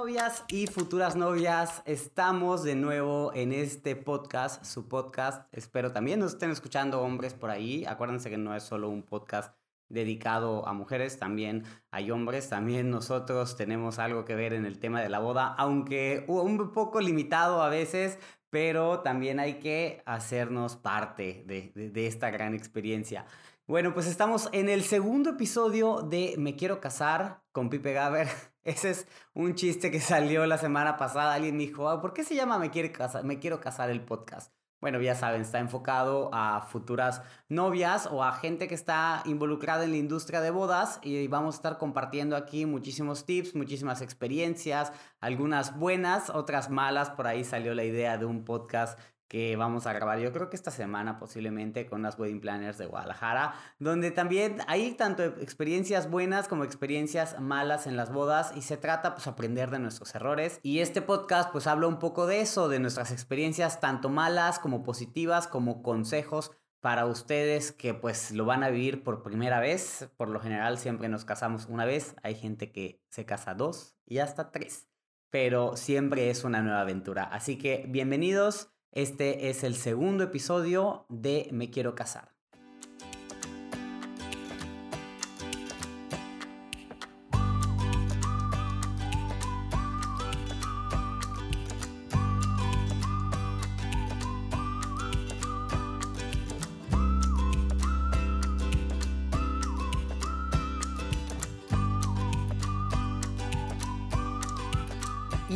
novias y futuras novias, estamos de nuevo en este podcast, su podcast. Espero también nos estén escuchando hombres por ahí. Acuérdense que no es solo un podcast dedicado a mujeres, también hay hombres, también nosotros tenemos algo que ver en el tema de la boda, aunque un poco limitado a veces, pero también hay que hacernos parte de, de esta gran experiencia. Bueno, pues estamos en el segundo episodio de Me Quiero Casar con Pipe Gaber. Ese es un chiste que salió la semana pasada. Alguien dijo, ¿por qué se llama Me, Quiero Casar, Me Quiero Casar el podcast? Bueno, ya saben, está enfocado a futuras novias o a gente que está involucrada en la industria de bodas y vamos a estar compartiendo aquí muchísimos tips, muchísimas experiencias, algunas buenas, otras malas. Por ahí salió la idea de un podcast que vamos a grabar yo creo que esta semana posiblemente con las wedding planners de Guadalajara, donde también hay tanto experiencias buenas como experiencias malas en las bodas y se trata pues aprender de nuestros errores. Y este podcast pues habla un poco de eso, de nuestras experiencias tanto malas como positivas como consejos para ustedes que pues lo van a vivir por primera vez, por lo general siempre nos casamos una vez, hay gente que se casa dos y hasta tres, pero siempre es una nueva aventura, así que bienvenidos. Este es el segundo episodio de Me Quiero Casar.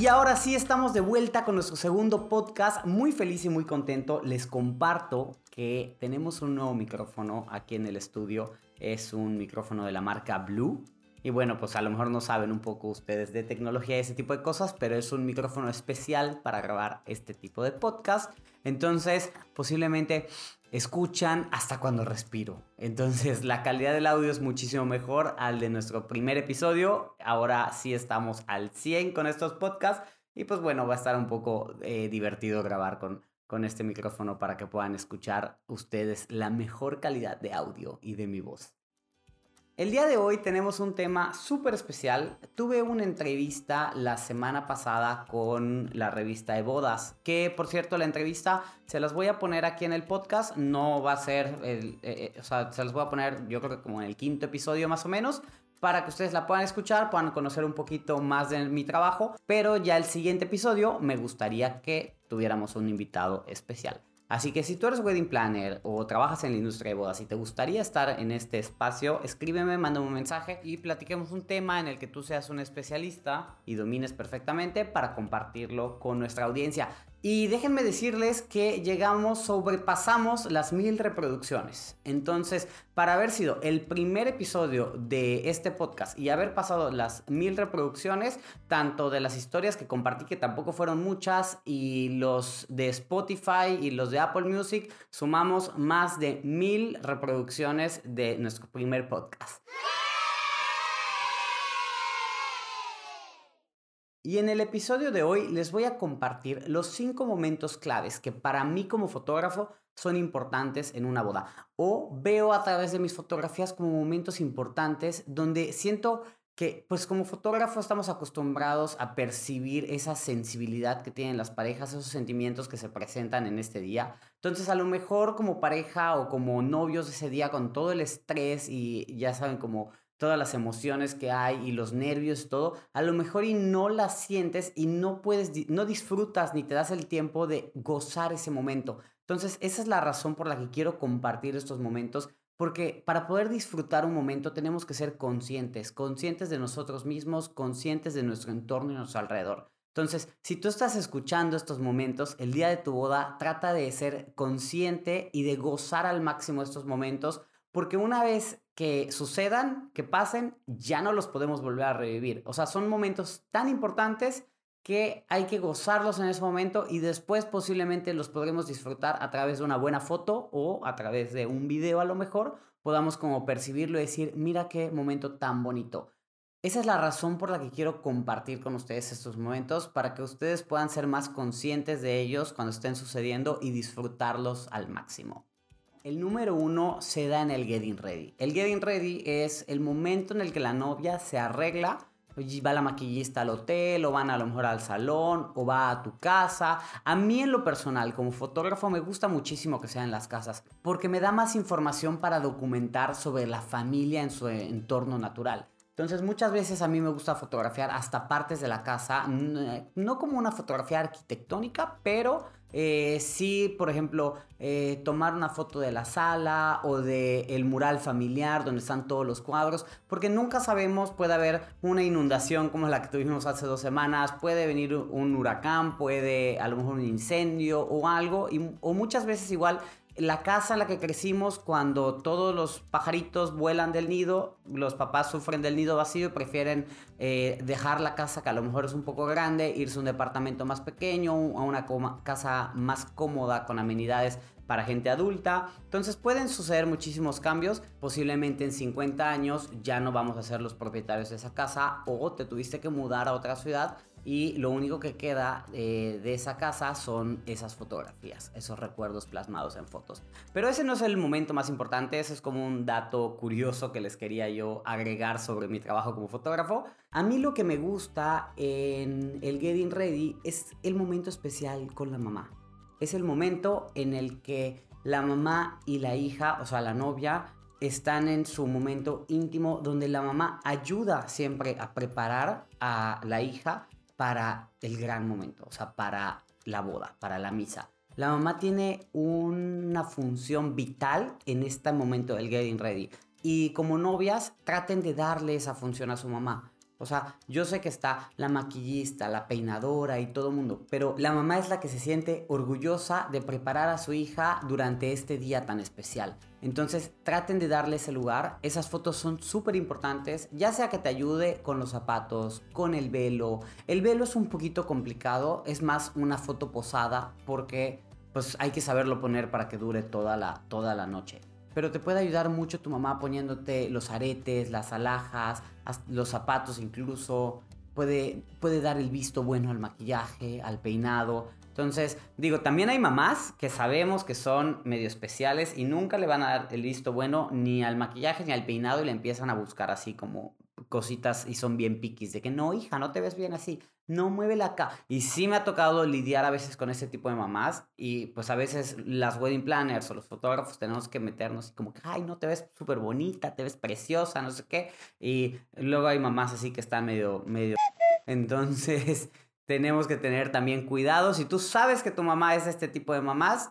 Y ahora sí estamos de vuelta con nuestro segundo podcast. Muy feliz y muy contento. Les comparto que tenemos un nuevo micrófono aquí en el estudio. Es un micrófono de la marca Blue. Y bueno, pues a lo mejor no saben un poco ustedes de tecnología y ese tipo de cosas, pero es un micrófono especial para grabar este tipo de podcast. Entonces, posiblemente escuchan hasta cuando respiro. Entonces la calidad del audio es muchísimo mejor al de nuestro primer episodio. Ahora sí estamos al 100 con estos podcasts y pues bueno, va a estar un poco eh, divertido grabar con, con este micrófono para que puedan escuchar ustedes la mejor calidad de audio y de mi voz. El día de hoy tenemos un tema súper especial. Tuve una entrevista la semana pasada con la revista de bodas, que por cierto la entrevista se las voy a poner aquí en el podcast, no va a ser, eh, eh, o sea, se las voy a poner yo creo que como en el quinto episodio más o menos, para que ustedes la puedan escuchar, puedan conocer un poquito más de mi trabajo, pero ya el siguiente episodio me gustaría que tuviéramos un invitado especial. Así que si tú eres wedding planner o trabajas en la industria de bodas y te gustaría estar en este espacio, escríbeme, mándame un mensaje y platiquemos un tema en el que tú seas un especialista y domines perfectamente para compartirlo con nuestra audiencia. Y déjenme decirles que llegamos, sobrepasamos las mil reproducciones. Entonces, para haber sido el primer episodio de este podcast y haber pasado las mil reproducciones, tanto de las historias que compartí, que tampoco fueron muchas, y los de Spotify y los de Apple Music, sumamos más de mil reproducciones de nuestro primer podcast. Y en el episodio de hoy les voy a compartir los cinco momentos claves que para mí como fotógrafo son importantes en una boda. O veo a través de mis fotografías como momentos importantes donde siento que pues como fotógrafo estamos acostumbrados a percibir esa sensibilidad que tienen las parejas, esos sentimientos que se presentan en este día. Entonces a lo mejor como pareja o como novios ese día con todo el estrés y ya saben como todas las emociones que hay y los nervios todo, a lo mejor y no las sientes y no puedes, no disfrutas ni te das el tiempo de gozar ese momento. Entonces, esa es la razón por la que quiero compartir estos momentos, porque para poder disfrutar un momento tenemos que ser conscientes, conscientes de nosotros mismos, conscientes de nuestro entorno y nuestro alrededor. Entonces, si tú estás escuchando estos momentos, el día de tu boda, trata de ser consciente y de gozar al máximo estos momentos, porque una vez que sucedan, que pasen, ya no los podemos volver a revivir. O sea, son momentos tan importantes que hay que gozarlos en ese momento y después posiblemente los podremos disfrutar a través de una buena foto o a través de un video a lo mejor, podamos como percibirlo y decir, mira qué momento tan bonito. Esa es la razón por la que quiero compartir con ustedes estos momentos, para que ustedes puedan ser más conscientes de ellos cuando estén sucediendo y disfrutarlos al máximo. El número uno se da en el getting ready. El getting ready es el momento en el que la novia se arregla va la maquillista al hotel o van a lo mejor al salón o va a tu casa. A mí en lo personal como fotógrafo me gusta muchísimo que sea en las casas porque me da más información para documentar sobre la familia en su entorno natural. Entonces muchas veces a mí me gusta fotografiar hasta partes de la casa, no como una fotografía arquitectónica, pero eh, sí, por ejemplo, eh, tomar una foto de la sala o del el mural familiar donde están todos los cuadros, porque nunca sabemos, puede haber una inundación como la que tuvimos hace dos semanas, puede venir un huracán, puede a lo mejor un incendio o algo, o muchas veces igual la casa en la que crecimos, cuando todos los pajaritos vuelan del nido, los papás sufren del nido vacío y prefieren eh, dejar la casa que a lo mejor es un poco grande, irse a un departamento más pequeño, a una casa más cómoda con amenidades para gente adulta. Entonces pueden suceder muchísimos cambios. Posiblemente en 50 años ya no vamos a ser los propietarios de esa casa o te tuviste que mudar a otra ciudad y lo único que queda eh, de esa casa son esas fotografías, esos recuerdos plasmados en fotos. Pero ese no es el momento más importante, ese es como un dato curioso que les quería yo agregar sobre mi trabajo como fotógrafo. A mí lo que me gusta en el Getting Ready es el momento especial con la mamá. Es el momento en el que la mamá y la hija, o sea, la novia, están en su momento íntimo donde la mamá ayuda siempre a preparar a la hija para el gran momento, o sea, para la boda, para la misa. La mamá tiene una función vital en este momento del getting ready. Y como novias, traten de darle esa función a su mamá. O sea, yo sé que está la maquillista, la peinadora y todo el mundo, pero la mamá es la que se siente orgullosa de preparar a su hija durante este día tan especial. Entonces traten de darle ese lugar. Esas fotos son súper importantes, ya sea que te ayude con los zapatos, con el velo. El velo es un poquito complicado, es más una foto posada porque pues hay que saberlo poner para que dure toda la, toda la noche pero te puede ayudar mucho tu mamá poniéndote los aretes, las alhajas, los zapatos incluso. Puede, puede dar el visto bueno al maquillaje, al peinado. Entonces, digo, también hay mamás que sabemos que son medio especiales y nunca le van a dar el visto bueno ni al maquillaje ni al peinado y le empiezan a buscar así como cositas y son bien piquis de que no, hija, no te ves bien así no mueve la acá. Y sí me ha tocado lidiar a veces con ese tipo de mamás y pues a veces las wedding planners o los fotógrafos tenemos que meternos y como que, ay, no te ves súper bonita, te ves preciosa, no sé qué. Y luego hay mamás así que están medio, medio... Entonces tenemos que tener también cuidado. Si tú sabes que tu mamá es este tipo de mamás,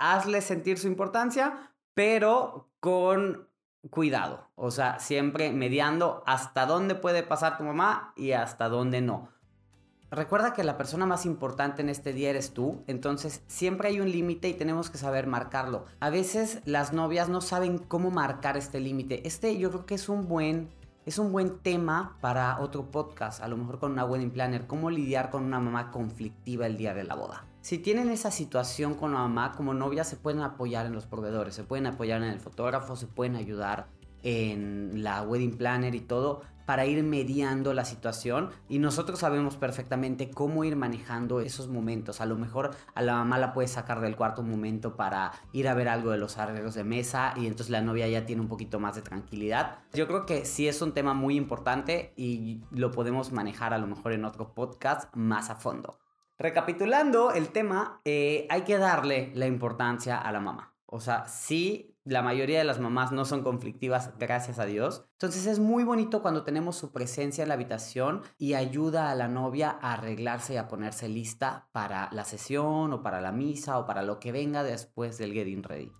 hazle sentir su importancia, pero con cuidado. O sea, siempre mediando hasta dónde puede pasar tu mamá y hasta dónde no. Recuerda que la persona más importante en este día eres tú, entonces siempre hay un límite y tenemos que saber marcarlo. A veces las novias no saben cómo marcar este límite. Este yo creo que es un buen es un buen tema para otro podcast, a lo mejor con una wedding planner, cómo lidiar con una mamá conflictiva el día de la boda. Si tienen esa situación con la mamá, como novia se pueden apoyar en los proveedores, se pueden apoyar en el fotógrafo, se pueden ayudar en la wedding planner y todo, para ir mediando la situación y nosotros sabemos perfectamente cómo ir manejando esos momentos. A lo mejor a la mamá la puedes sacar del cuarto un momento para ir a ver algo de los arreglos de mesa y entonces la novia ya tiene un poquito más de tranquilidad. Yo creo que sí es un tema muy importante y lo podemos manejar a lo mejor en otro podcast más a fondo. Recapitulando el tema, eh, hay que darle la importancia a la mamá. O sea, sí la mayoría de las mamás no son conflictivas, gracias a Dios. Entonces es muy bonito cuando tenemos su presencia en la habitación y ayuda a la novia a arreglarse y a ponerse lista para la sesión o para la misa o para lo que venga después del getting ready.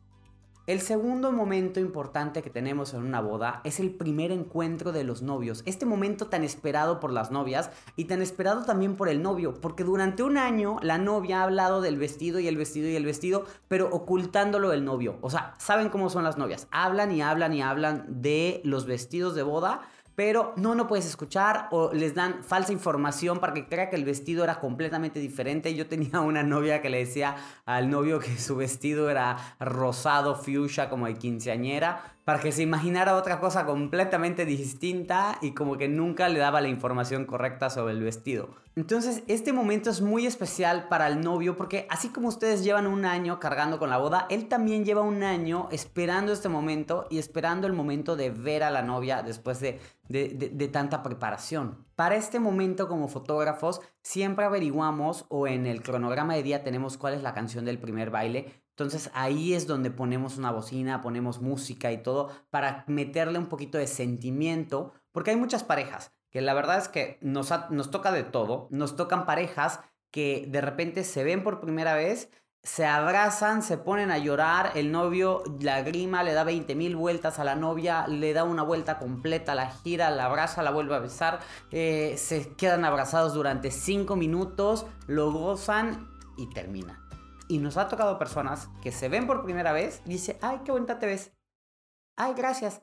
El segundo momento importante que tenemos en una boda es el primer encuentro de los novios. Este momento tan esperado por las novias y tan esperado también por el novio, porque durante un año la novia ha hablado del vestido y el vestido y el vestido, pero ocultándolo el novio. O sea, ¿saben cómo son las novias? Hablan y hablan y hablan de los vestidos de boda, pero no, no puedes escuchar o les dan falsa información para que crea que el vestido era completamente diferente. Yo tenía una novia que le decía al novio que su vestido era rosado, fuchsia, como de quinceañera, para que se imaginara otra cosa completamente distinta y como que nunca le daba la información correcta sobre el vestido. Entonces, este momento es muy especial para el novio porque así como ustedes llevan un año cargando con la boda, él también lleva un año esperando este momento y esperando el momento de ver a la novia después de, de, tanta preparación. Para este momento como fotógrafos, siempre averiguamos o en el cronograma de día tenemos cuál es la canción del primer baile. Entonces ahí es donde ponemos una bocina, ponemos música y todo para meterle un poquito de sentimiento, porque hay muchas parejas que la verdad es que nos, nos toca de todo. Nos tocan parejas que de repente se ven por primera vez, se abrazan, se ponen a llorar, el novio la grima, le da 20 mil vueltas a la novia, le da una vuelta completa, la gira, la abraza, la vuelve a besar, eh, se quedan abrazados durante 5 minutos, lo gozan y termina. Y nos ha tocado personas que se ven por primera vez y dice, ay, qué bonita te ves. Ay, gracias.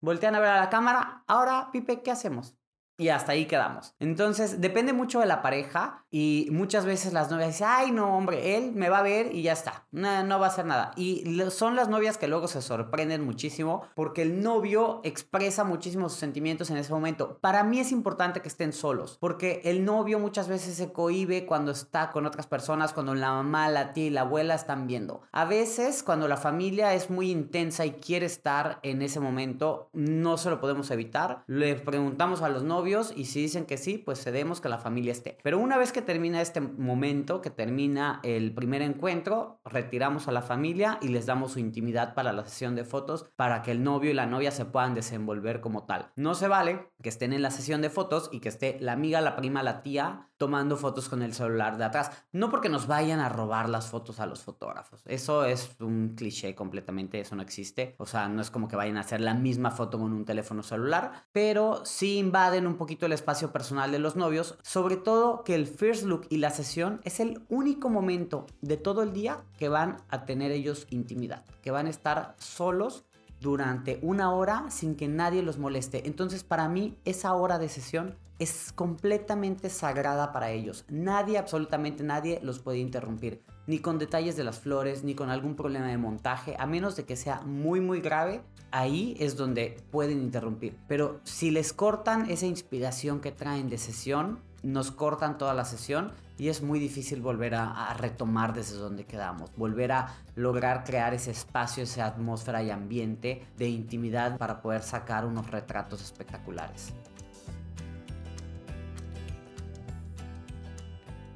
Voltean a ver a la cámara. Ahora, Pipe, ¿qué hacemos? Y hasta ahí quedamos. Entonces, depende mucho de la pareja y muchas veces las novias dicen, ay no, hombre, él me va a ver y ya está, no, no va a hacer nada. Y son las novias que luego se sorprenden muchísimo porque el novio expresa muchísimos sentimientos en ese momento. Para mí es importante que estén solos porque el novio muchas veces se cohibe cuando está con otras personas, cuando la mamá, la tía y la abuela están viendo. A veces, cuando la familia es muy intensa y quiere estar en ese momento, no se lo podemos evitar. Le preguntamos a los novios, y si dicen que sí, pues cedemos que la familia esté. Pero una vez que termina este momento, que termina el primer encuentro, retiramos a la familia y les damos su intimidad para la sesión de fotos para que el novio y la novia se puedan desenvolver como tal. No se vale que estén en la sesión de fotos y que esté la amiga, la prima, la tía tomando fotos con el celular de atrás. No porque nos vayan a robar las fotos a los fotógrafos. Eso es un cliché completamente, eso no existe. O sea, no es como que vayan a hacer la misma foto con un teléfono celular, pero sí invaden un poquito el espacio personal de los novios, sobre todo que el first look y la sesión es el único momento de todo el día que van a tener ellos intimidad, que van a estar solos durante una hora sin que nadie los moleste. Entonces para mí esa hora de sesión es completamente sagrada para ellos. Nadie, absolutamente nadie los puede interrumpir. Ni con detalles de las flores, ni con algún problema de montaje, a menos de que sea muy muy grave, ahí es donde pueden interrumpir. Pero si les cortan esa inspiración que traen de sesión, nos cortan toda la sesión y es muy difícil volver a, retomar desde donde quedamos, volver a lograr crear ese espacio, esa atmósfera y ambiente de intimidad para poder sacar unos retratos espectaculares.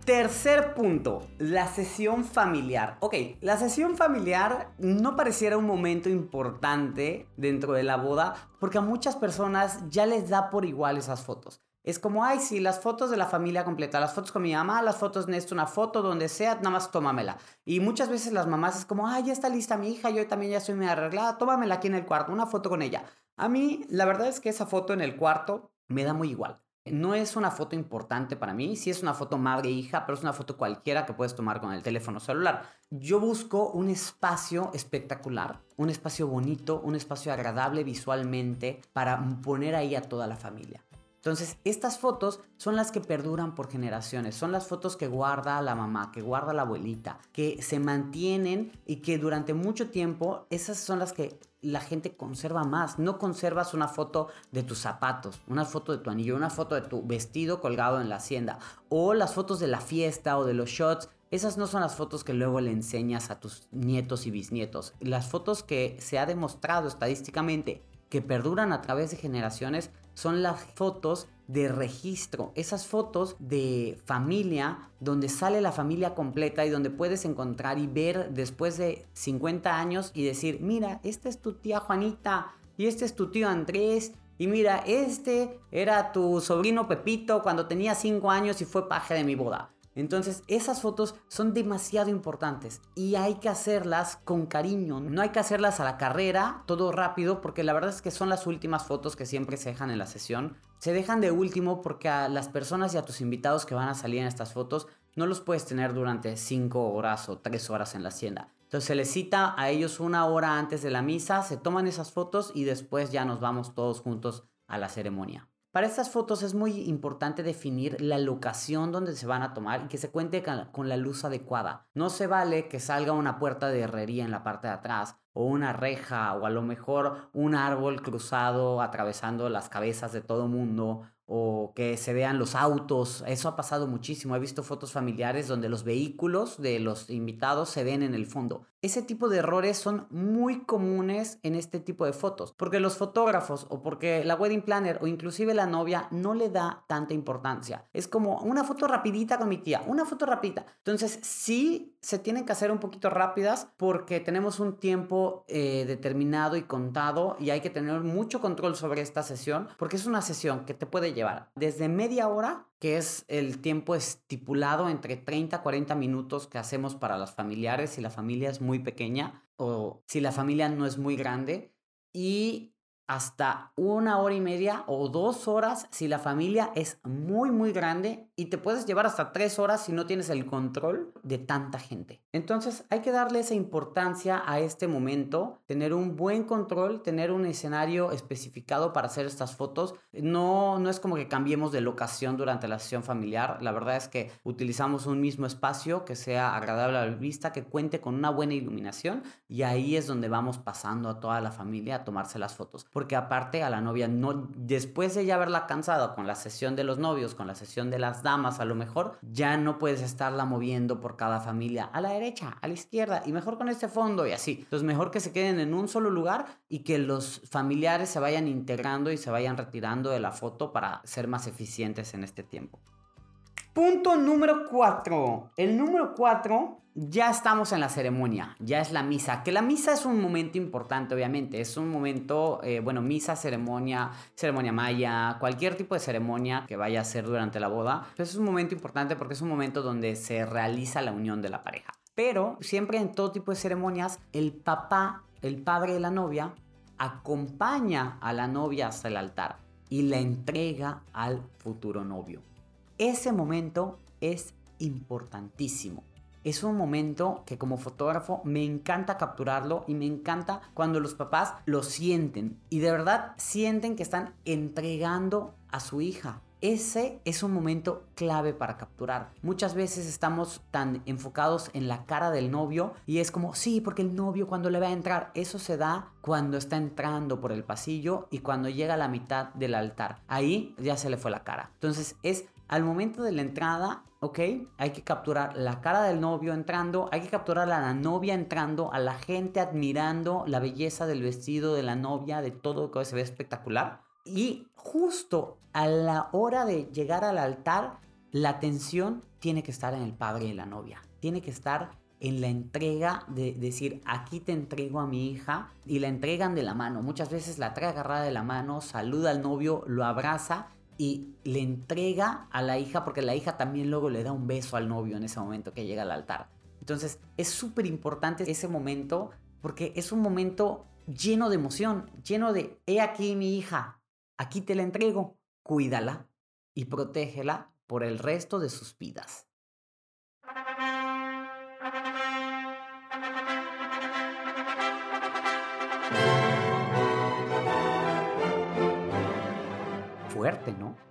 Tercer punto, la sesión familiar. Ok, la sesión familiar no pareciera un momento importante dentro de la boda porque a muchas personas ya les da por igual esas fotos. Es como, ay, sí, las fotos de la familia completa, las fotos con mi mamá, las fotos de esto, una foto donde sea, nada más tómamela. Y muchas veces las mamás es como, ay, ya está lista mi hija, yo también ya estoy muy arreglada, tómamela aquí en el cuarto, una foto con ella. A mí, la verdad es que esa foto en el cuarto me da muy igual. No es una foto importante para mí, sí es una foto madre-hija, pero es una foto cualquiera que puedes tomar con el teléfono celular. Yo busco un espacio espectacular, un espacio bonito, un espacio agradable visualmente para poner ahí a toda la familia. Entonces, estas fotos son las que perduran por generaciones, son las fotos que guarda la mamá, que guarda la abuelita, que se mantienen y que durante mucho tiempo esas son las que la gente conserva más. No conservas una foto de tus zapatos, una foto de tu anillo, una foto de tu vestido colgado en la hacienda o las fotos de la fiesta o de los shots. Esas no son las fotos que luego le enseñas a tus nietos y bisnietos. Las fotos que se ha demostrado estadísticamente que perduran a través de generaciones son las fotos de registro, esas fotos de familia donde sale la familia completa y donde puedes encontrar y ver después de 50 años y decir, mira, esta es tu tía Juanita y este es tu tío Andrés y mira, este era tu sobrino Pepito cuando tenía 5 años y fue paje de mi boda. Entonces, esas fotos son demasiado importantes y hay que hacerlas con cariño. No hay que hacerlas a la carrera, todo rápido, porque la verdad es que son las últimas fotos que siempre se dejan en la sesión. Se dejan de último porque a las personas y a tus invitados que van a salir en estas fotos no los puedes tener durante 5 horas o 3 horas en la hacienda. Entonces se les cita a ellos una hora antes de la misa, se toman esas fotos y después ya nos vamos todos juntos a la ceremonia. Para estas fotos es muy importante definir la locación donde se van a tomar y que se cuente con la luz adecuada. No se vale que salga una puerta de herrería en la parte de atrás o una reja o a lo mejor un árbol cruzado atravesando las cabezas de todo mundo o que se vean los autos. Eso ha pasado muchísimo. He visto fotos familiares donde los vehículos de los invitados se ven en el fondo. Ese tipo de errores son muy comunes en este tipo de fotos, porque los fotógrafos o porque la wedding planner o inclusive la novia no le da tanta importancia. Es como una foto rapidita con mi tía, una foto rapidita. Entonces sí se tienen que hacer un poquito rápidas porque tenemos un tiempo eh, determinado y contado y hay que tener mucho control sobre esta sesión porque es una sesión que te puede desde media hora, que es el tiempo estipulado entre 30 a 40 minutos que hacemos para las familiares si la familia es muy pequeña o si la familia no es muy grande, y hasta una hora y media o dos horas si la familia es muy muy grande y te puedes llevar hasta tres horas si no tienes el control de tanta gente. Entonces hay que darle esa importancia a este momento, tener un buen control, tener un escenario especificado para hacer estas fotos. No, no es como que cambiemos de locación durante la sesión familiar, la verdad es que utilizamos un mismo espacio que sea agradable a la vista, que cuente con una buena iluminación y ahí es donde vamos pasando a toda la familia a tomarse las fotos porque aparte a la novia no, después de ya haberla cansado con la sesión de los novios, con la sesión de las damas a lo mejor, ya no puedes estarla moviendo por cada familia a la derecha, a la izquierda y mejor con este fondo y así. Entonces mejor que se queden en un solo lugar y que los familiares se vayan integrando y se vayan retirando de la foto para ser más eficientes en este tiempo. Punto número 4. El número 4 ya estamos en la ceremonia, ya es la misa, que la misa es un momento importante, obviamente, es un momento, eh, bueno, misa, ceremonia, ceremonia maya, cualquier tipo de ceremonia que vaya a ser durante la boda, pues es un momento importante porque es un momento donde se realiza la unión de la pareja. Pero siempre en todo tipo de ceremonias, el papá, el padre de la novia, acompaña a la novia hasta el altar y la entrega al futuro novio. Ese momento es importantísimo es un momento que como fotógrafo me encanta capturarlo y me encanta cuando los papás lo sienten y de verdad sienten que están entregando a su hija. Ese es un momento clave para capturar. Muchas veces estamos tan enfocados en la cara del novio y es como, sí, porque el novio cuando le va a entrar, eso se da cuando está entrando por el pasillo y cuando llega a la mitad del altar. Ahí ya se le fue la cara. Entonces es al momento de la entrada, ¿ok? Hay que capturar la cara del novio entrando, hay que capturar a la novia entrando, a la gente admirando la belleza del vestido de la novia, de todo que se ve espectacular. Y justo a la hora de llegar al altar, la atención tiene que estar en el padre y la novia. Tiene que estar en la entrega de decir, aquí te entrego a mi hija y la entregan de la mano. Muchas veces la trae agarrada de la mano, saluda al novio, lo abraza y le entrega a la hija porque la hija también luego le da un beso al novio en ese momento que llega al altar. Entonces es súper importante ese momento porque es un momento lleno de emoción, lleno de, he aquí mi hija, aquí te la entrego, cuídala y protégela por el resto de sus vidas.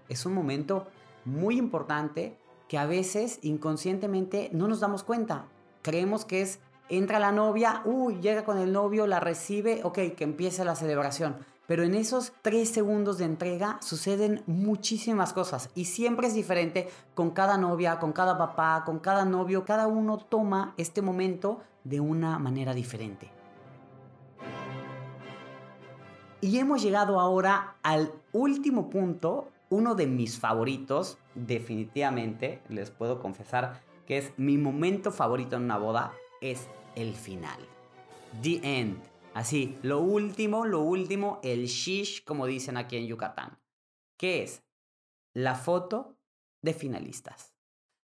Es un momento muy importante que a veces inconscientemente no nos damos cuenta. Creemos que es, entra la novia, uy, llega con el novio, la recibe, ok, que empiece la celebración. Pero en esos tres segundos de entrega suceden muchísimas cosas y siempre es diferente con cada novia, con cada papá, con cada novio. Cada uno toma este momento de una manera diferente. Y hemos llegado ahora al último punto, uno de mis favoritos, definitivamente, les puedo confesar que es mi momento favorito en una boda, es el final. The end. Así, lo último, lo último, el shish, como dicen aquí en Yucatán. ¿Qué es? La foto de finalistas.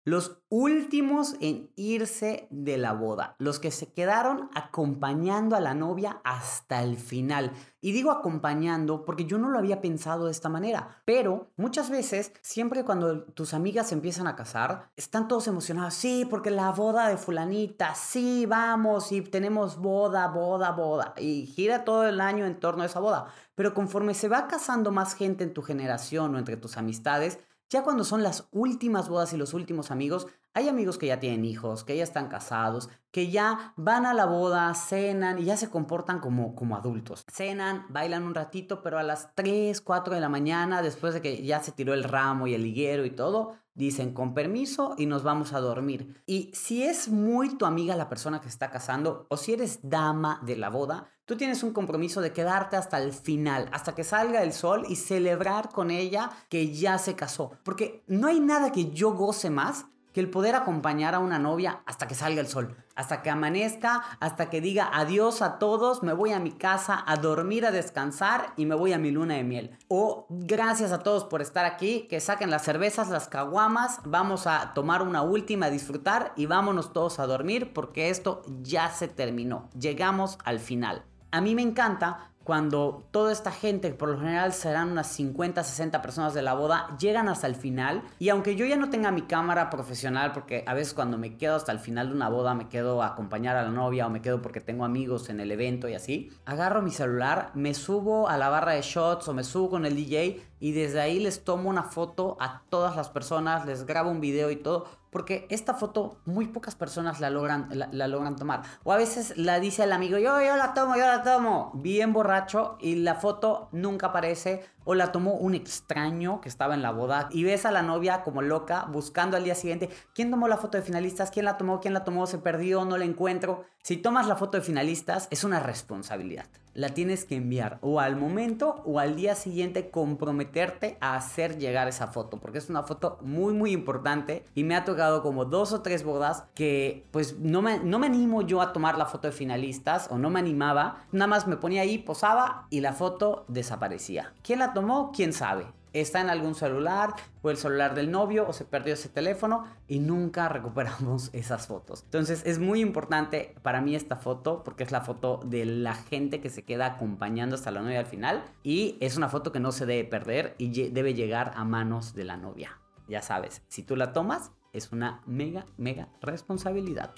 Los últimos en irse de la boda, los que se quedaron acompañando a la novia hasta el final. Y digo acompañando porque yo no lo había pensado de esta manera, pero muchas veces, siempre cuando tus amigas empiezan a casar, están todos emocionados, sí, porque la boda de fulanita, sí, vamos, y tenemos boda, boda, boda, y gira todo el año en torno a esa boda. Pero conforme se va casando más gente en tu generación o entre tus amistades, ya cuando son las últimas bodas y los últimos amigos, hay amigos que ya tienen hijos, que ya están casados, que ya van a la boda, cenan y ya se comportan como, como adultos. Cenan, bailan un ratito, pero a las 3, 4 de la mañana, después de que ya se tiró el ramo y el liguero y todo, dicen con permiso y nos vamos a dormir. Y si es muy tu amiga la persona que está casando o si eres dama de la boda, tú tienes un compromiso de quedarte hasta el final, hasta que salga el sol y celebrar con ella que ya se casó. Porque no hay nada que yo goce más que el poder acompañar a una novia hasta que salga el sol, hasta que amanezca, hasta que diga adiós a todos, me voy a mi casa a dormir, a descansar y me voy a mi luna de miel. O gracias a todos por estar aquí, que saquen las cervezas, las caguamas, vamos a tomar una última, a disfrutar y vámonos todos a dormir porque esto ya se terminó, llegamos al final. A mí me encanta cuando toda esta gente, por lo general serán unas 50, 60 personas de la boda, llegan hasta el final. Y aunque yo ya no tenga mi cámara profesional, porque a veces cuando me quedo hasta el final de una boda, me quedo a acompañar a la novia o me quedo porque tengo amigos en el evento y así, agarro mi celular, me subo a la barra de shots o me subo con el DJ y desde ahí les tomo una foto a todas las personas, les grabo un video y todo, porque esta foto muy pocas personas la logran, la, logran tomar. O a veces la dice el amigo, yo, yo la tomo, yo la tomo, bien borracho y la foto nunca aparece o la tomó un extraño que estaba en la boda y ves a la novia como loca buscando al día siguiente quién tomó la foto de finalistas, quién la tomó, quién la tomó, se perdió, no la encuentro. Si tomas la foto de finalistas es una responsabilidad. La tienes que enviar o al momento o al día siguiente comprometerte a hacer llegar esa foto porque es una foto muy muy importante y me ha tocado como dos o tres bodas que pues no me, no me animo yo a tomar la foto de finalistas o no me animaba, nada más me ponía ahí, posaba y la foto desaparecía. ¿Quién la tomó? ¿Quién sabe? Está en algún celular o el celular del novio o se perdió ese teléfono y nunca recuperamos esas fotos. Entonces es muy importante para mí esta foto porque es la foto de la gente que se queda acompañando hasta la novia al final y es una foto que no se debe perder y debe llegar a manos de la novia. Ya sabes, si tú la tomas es una mega, mega responsabilidad.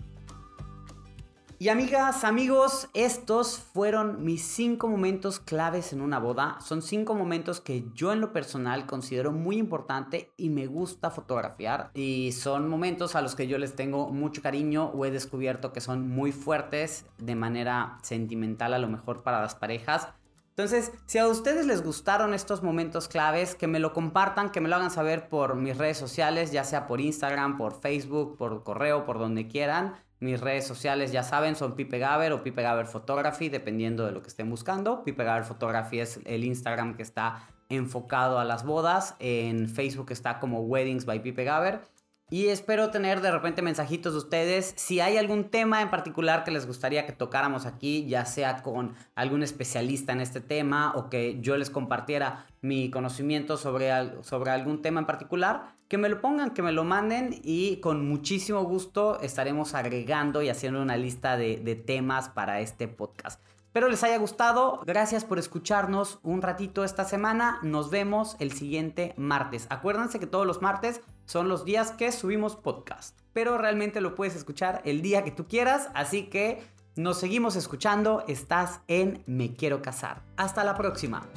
Y amigas, amigos, estos fueron mis cinco momentos claves en una boda. Son cinco momentos que yo en lo personal considero muy importante y me gusta fotografiar. Y son momentos a los que yo les tengo mucho cariño o he descubierto que son muy fuertes de manera sentimental a lo mejor para las parejas. Entonces, si a ustedes les gustaron estos momentos claves, que me lo compartan, que me lo hagan saber por mis redes sociales, ya sea por Instagram, por Facebook, por correo, por donde quieran. Mis redes sociales ya saben, son Pipe Gaber o Pipe Gaber Photography, dependiendo de lo que estén buscando. Pipe Gaber Photography es el Instagram que está enfocado a las bodas. En Facebook está como Weddings by Pipe Gaber. Y espero tener de repente mensajitos de ustedes. Si hay algún tema en particular que les gustaría que tocáramos aquí, ya sea con algún especialista en este tema o que yo les compartiera mi conocimiento sobre, sobre algún tema en particular, que me lo pongan, que me lo manden y con muchísimo gusto estaremos agregando y haciendo una lista de, de temas para este podcast. Espero les haya gustado. Gracias por escucharnos un ratito esta semana. Nos vemos el siguiente martes. Acuérdense que todos los martes son los días que subimos podcast. Pero realmente lo puedes escuchar el día que tú quieras. Así que nos seguimos escuchando. Estás en Me Quiero Casar. Hasta la próxima.